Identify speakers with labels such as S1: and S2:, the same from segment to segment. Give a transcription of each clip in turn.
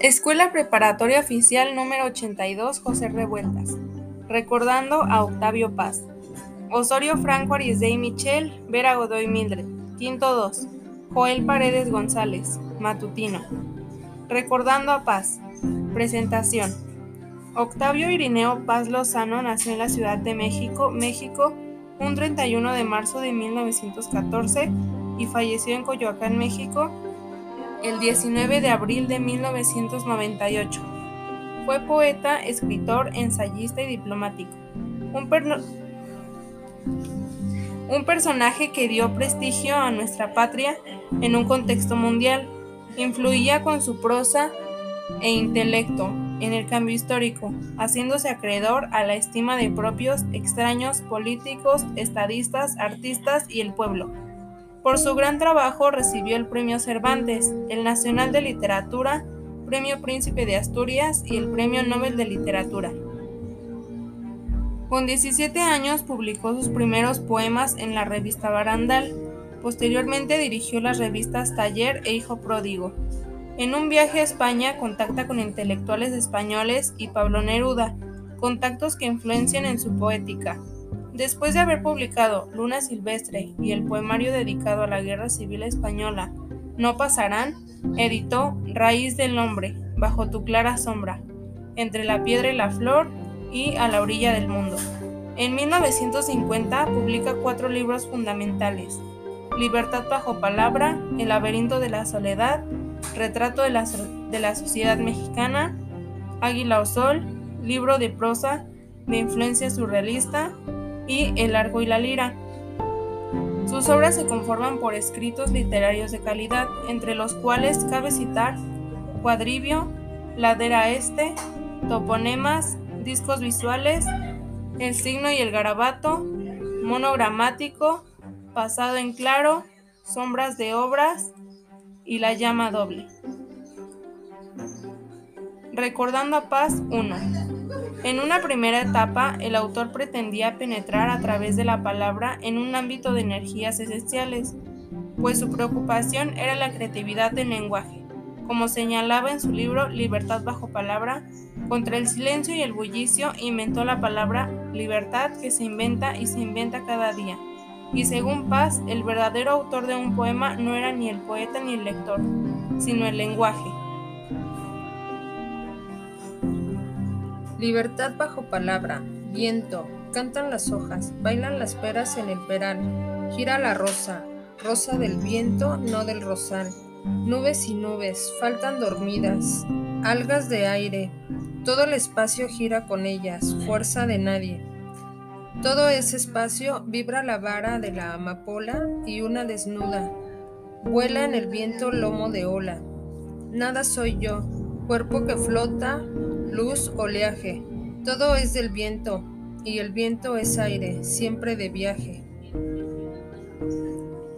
S1: Escuela Preparatoria Oficial número 82 José Revueltas. Recordando a Octavio Paz. Osorio Franco Arisdey Michel, Vera Godoy Mildred. Quinto 2. Joel Paredes González, matutino. Recordando a Paz. Presentación. Octavio Irineo Paz Lozano nació en la Ciudad de México, México, un 31 de marzo de 1914 y falleció en Coyoacán, México, el 19 de abril de 1998. Fue poeta, escritor, ensayista y diplomático. Un, personaje que dio prestigio a nuestra patria en un contexto mundial. Influía con su prosa e intelecto en el cambio histórico, haciéndose acreedor a la estima de propios, extraños, políticos, estadistas, artistas y el pueblo. Por su gran trabajo recibió el Premio Cervantes, el Nacional de Literatura, Premio Príncipe de Asturias y el Premio Nobel de Literatura. Con 17 años publicó sus primeros poemas en la revista Barandal. Posteriormente dirigió las revistas Taller e Hijo Pródigo. En un viaje a España contacta con intelectuales españoles y Pablo Neruda, contactos que influencian en su poética. Después de haber publicado Luna Silvestre y el poemario dedicado a la Guerra Civil Española, No pasarán, editó Raíz del Hombre, Bajo tu clara sombra, Entre la piedra y la flor y A la orilla del mundo. En 1950 publica cuatro libros fundamentales, Libertad bajo palabra, El laberinto de la soledad, Retrato de la, sociedad mexicana, Águila o Sol, libro de prosa de influencia surrealista y El arco y la lira. Sus obras se conforman por escritos literarios de calidad, entre los cuales cabe citar Cuadrivio, Ladera Este, Toponemas, discos visuales, el signo y el garabato, monogramático, pasado en claro, sombras de obras y la llama doble. Recordando a Paz 1. En una primera etapa, el autor pretendía penetrar a través de la palabra en un ámbito de energías esenciales, pues su preocupación era la creatividad del lenguaje como señalaba en su libro Libertad bajo palabra, contra el silencio y el bullicio inventó la palabra libertad que se inventa y se inventa cada día. Y según Paz, el verdadero autor de un poema no era ni el poeta ni el lector, sino el lenguaje.
S2: Libertad bajo palabra, viento, cantan las hojas, bailan las peras en el peral, gira la rosa, rosa del viento, no del rosal. Nubes y nubes, faltan dormidas, algas de aire, todo el espacio gira con ellas, fuerza de nadie. Todo ese espacio vibra la vara de la amapola y una desnuda. Vuela en el viento lomo de ola. Nada soy yo, cuerpo que flota, luz, oleaje. Todo es del viento, y el viento es aire, siempre de viaje.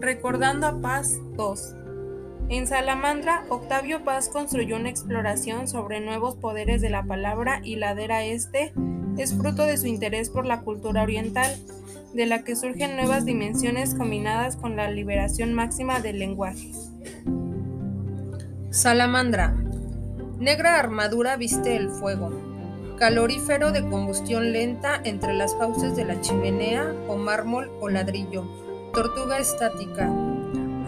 S1: Recordando a Paz 2. En Salamandra, Octavio Paz construyó una exploración sobre nuevos poderes de la palabra y ladera este es fruto de su interés por la cultura oriental, de la que surgen nuevas dimensiones combinadas con la liberación máxima del lenguaje.
S2: Salamandra. Negra armadura viste el fuego. Calorífero de combustión lenta entre las fauces de la chimenea o mármol o ladrillo. Tortuga estática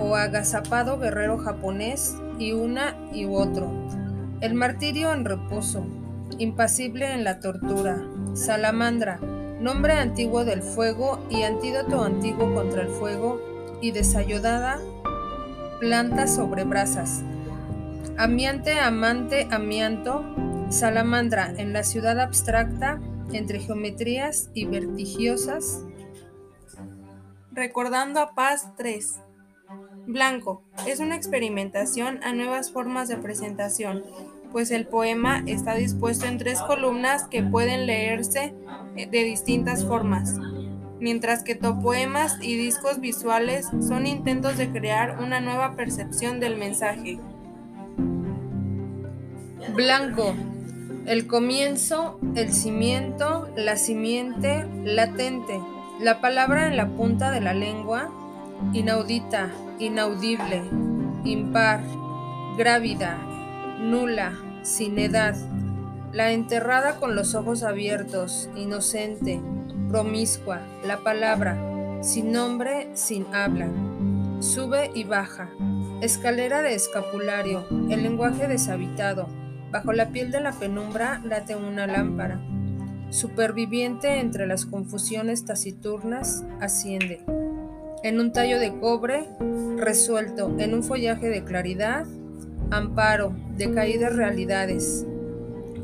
S2: o agazapado guerrero japonés y una y otro. El martirio en reposo, impasible en la tortura. Salamandra, nombre antiguo del fuego y antídoto antiguo contra el fuego y desayodada planta sobre brasas. Amiante, amante, amianto, salamandra en la ciudad abstracta entre geometrías y vertigiosas.
S1: Recordando a Paz 3. Blanco es una experimentación a nuevas formas de presentación, pues el poema está dispuesto en tres columnas que pueden leerse eh, de distintas formas, mientras que topoemas y discos visuales son intentos de crear una nueva percepción del mensaje.
S2: Blanco, el comienzo, el cimiento, la simiente, latente, la palabra en la punta de la lengua, inaudita, inaudible, impar, grávida, nula, sin edad, la enterrada con los ojos abiertos, inocente, promiscua, la palabra, sin nombre, sin habla. Sube y baja. Escalera de escapulario, el lenguaje deshabitado. Bajo la piel de la penumbra late una lámpara. Superviviente entre las confusiones taciturnas, asciende. En un tallo de cobre, resuelto en un follaje de claridad, amparo de caídas realidades,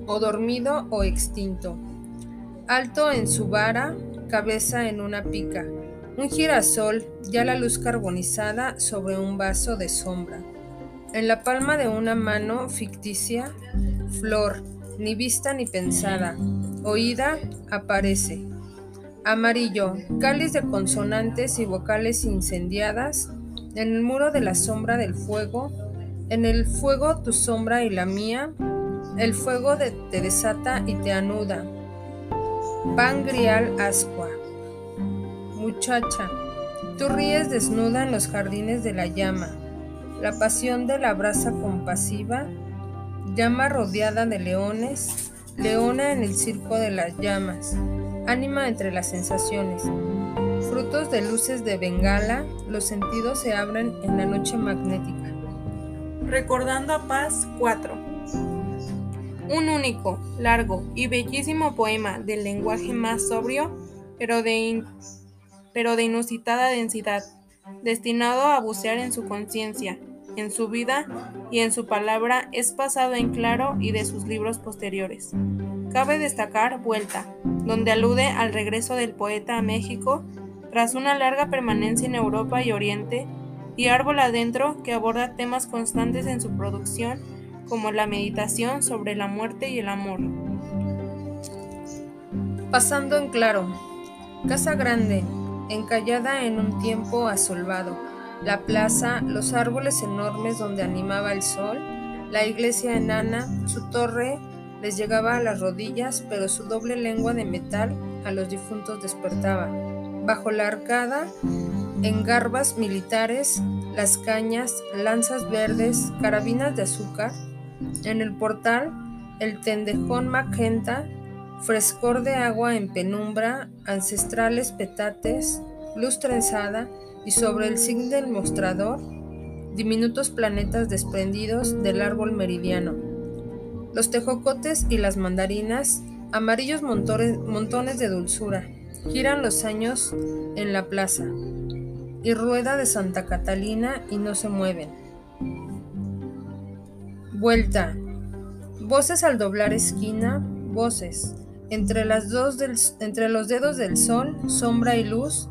S2: o dormido o extinto. Alto en su vara, cabeza en una pica. Un girasol, ya la luz carbonizada sobre un vaso de sombra. En la palma de una mano ficticia, flor, ni vista ni pensada, oída, aparece. Amarillo, cáliz de consonantes y vocales incendiadas, en el muro de la sombra del fuego, en el fuego tu sombra y la mía, el fuego te desata y te anuda. Pan grial ascua. Muchacha, tú ríes desnuda en los jardines de la llama, la pasión de la brasa compasiva, llama rodeada de leones, leona en el circo de las llamas, ánima entre las sensaciones. Frutos de luces de bengala, los sentidos se abren en la noche magnética.
S1: Recordando a Paz 4. Un único, largo y bellísimo poema del lenguaje más sobrio, pero de, pero de inusitada densidad, destinado a bucear en su conciencia, en su vida y en su palabra, es pasado en claro y de sus libros posteriores. Cabe destacar Vuelta, donde alude al regreso del poeta a México tras una larga permanencia en Europa y Oriente, y Árbol Adentro, que aborda temas constantes en su producción, como la meditación sobre la muerte y el amor.
S2: Pasando en claro, casa grande, encallada en un tiempo asolvado, la plaza, los árboles enormes donde animaba el sol, la iglesia enana, su torre les llegaba a las rodillas, pero su doble lengua de metal a los difuntos despertaba. Bajo la arcada, en garbas militares, las cañas, lanzas verdes, carabinas de azúcar. En el portal, el tendejón magenta, frescor de agua en penumbra, ancestrales petates, luz trenzada y sobre el zinc del mostrador, diminutos planetas desprendidos del árbol meridiano. Los tejocotes y las mandarinas, amarillos montones de dulzura, giran los años en la plaza y rueda de Santa Catalina y no se mueven. Vuelta. Voces al doblar esquina, voces. Entre, las dos entre los dedos del sol, sombra y luz,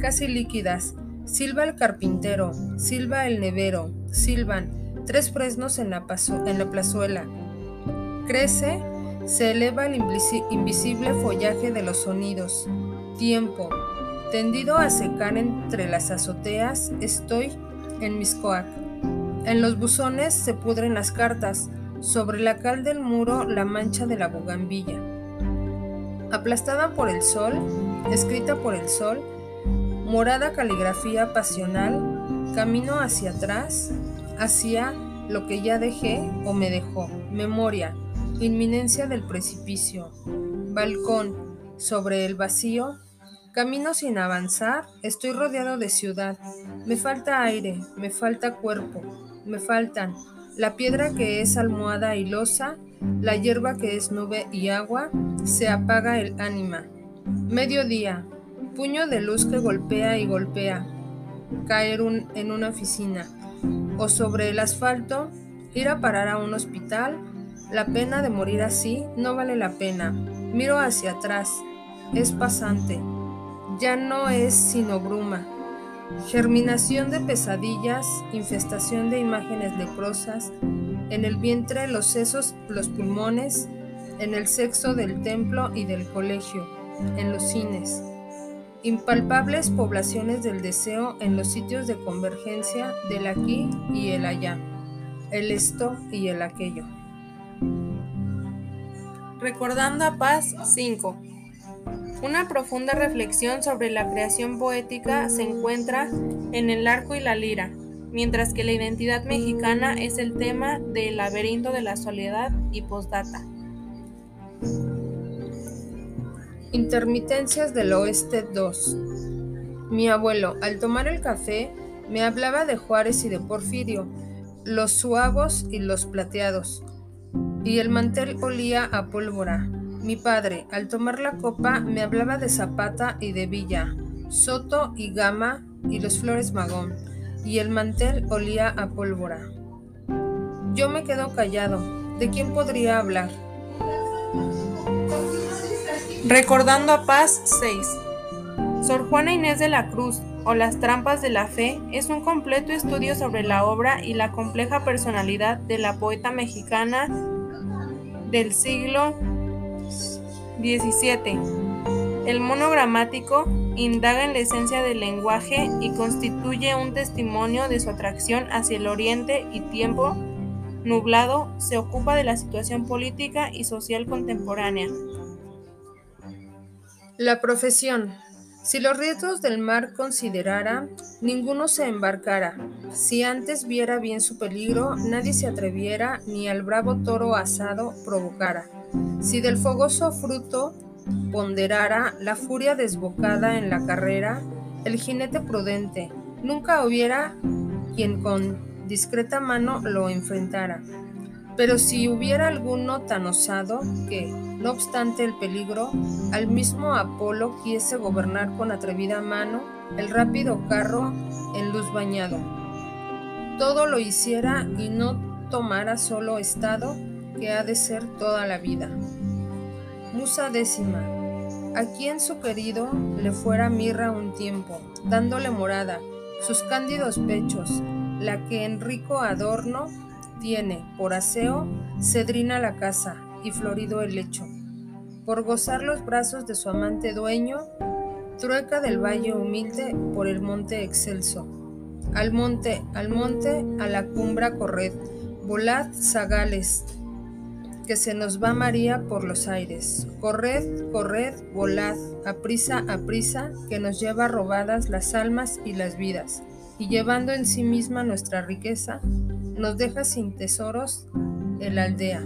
S2: casi líquidas. Silba el carpintero, silba el nevero, silban tres fresnos en la, en la plazuela. Crece, se eleva el invisible follaje de los sonidos. Tiempo, Tendido a secar entre las azoteas, estoy en Miscoac. En los buzones se pudren las cartas, sobre la cal del muro la mancha de la bugambilla. Aplastada por el sol, escrita por el sol, morada caligrafía pasional, camino hacia atrás, hacia lo que ya dejé o me dejó, memoria, inminencia del precipicio, balcón, sobre el vacío, Camino sin avanzar, estoy rodeado de ciudad. Me falta aire, me falta cuerpo, me faltan la piedra que es almohada y losa, la hierba que es nube y agua, se apaga el ánima. Mediodía, puño de luz que golpea y golpea, caer en una oficina, o sobre el asfalto, ir a parar a un hospital, la pena de morir así no vale la pena. Miro hacia atrás, es pasante ya no es sino bruma, germinación de pesadillas, infestación de imágenes leprosas, en el vientre los sesos, los pulmones, en el sexo del templo y del colegio, en los cines. Impalpables poblaciones del deseo en los sitios de convergencia del aquí y el allá, el esto y el aquello.
S1: Recordando a Paz 5. Una profunda reflexión sobre la creación poética se encuentra en el arco y la lira, mientras que la identidad mexicana es el tema del laberinto de la soledad y postdata.
S2: Intermitencias del Oeste 2. Mi abuelo, al tomar el café, me hablaba de Juárez y de Porfirio, los suavos y los plateados, y el mantel olía a pólvora. Mi padre, al tomar la copa, me hablaba de Zapata y de Villa, Soto y Gama y los Flores Magón, y el mantel olía a pólvora. Yo me quedo callado. ¿De quién podría hablar?
S1: Recordando a Paz 6. Sor Juana Inés de la Cruz, o Las Trampas de la Fe, es un completo estudio sobre la obra y la compleja personalidad de la poeta mexicana del siglo XVII. El monogramático indaga en la esencia del lenguaje y constituye un testimonio de su atracción hacia el oriente y tiempo nublado se ocupa de la situación política y social contemporánea.
S2: La profesión. Si los riesgos del mar considerara, ninguno se embarcara. Si antes viera bien su peligro, nadie se atreviera, ni al bravo toro asado provocara. Si del fogoso fruto ponderara la furia desbocada en la carrera, el jinete prudente, nunca hubiera quien con discreta mano lo enfrentara. Pero si hubiera alguno tan osado que, no obstante el peligro, al mismo Apolo quiese gobernar con atrevida mano el rápido carro en luz bañado, todo lo hiciera y no tomara solo estado que ha de ser toda la vida. Musa décima, a quien su querido le fuera mirra un tiempo, dándole morada, sus cándidos pechos, la que en rico adorno tiene, por aseo, cedrina la casa y florido el lecho. Por gozar los brazos de su amante dueño, trueca del valle humilde por el monte excelso. Al monte, al monte, a la cumbra corred, volad zagales, que se nos va María por los aires. Corred, corred, volad, aprisa, aprisa, que nos lleva robadas las almas y las vidas, y llevando en sí misma nuestra riqueza, nos deja sin tesoros el aldea.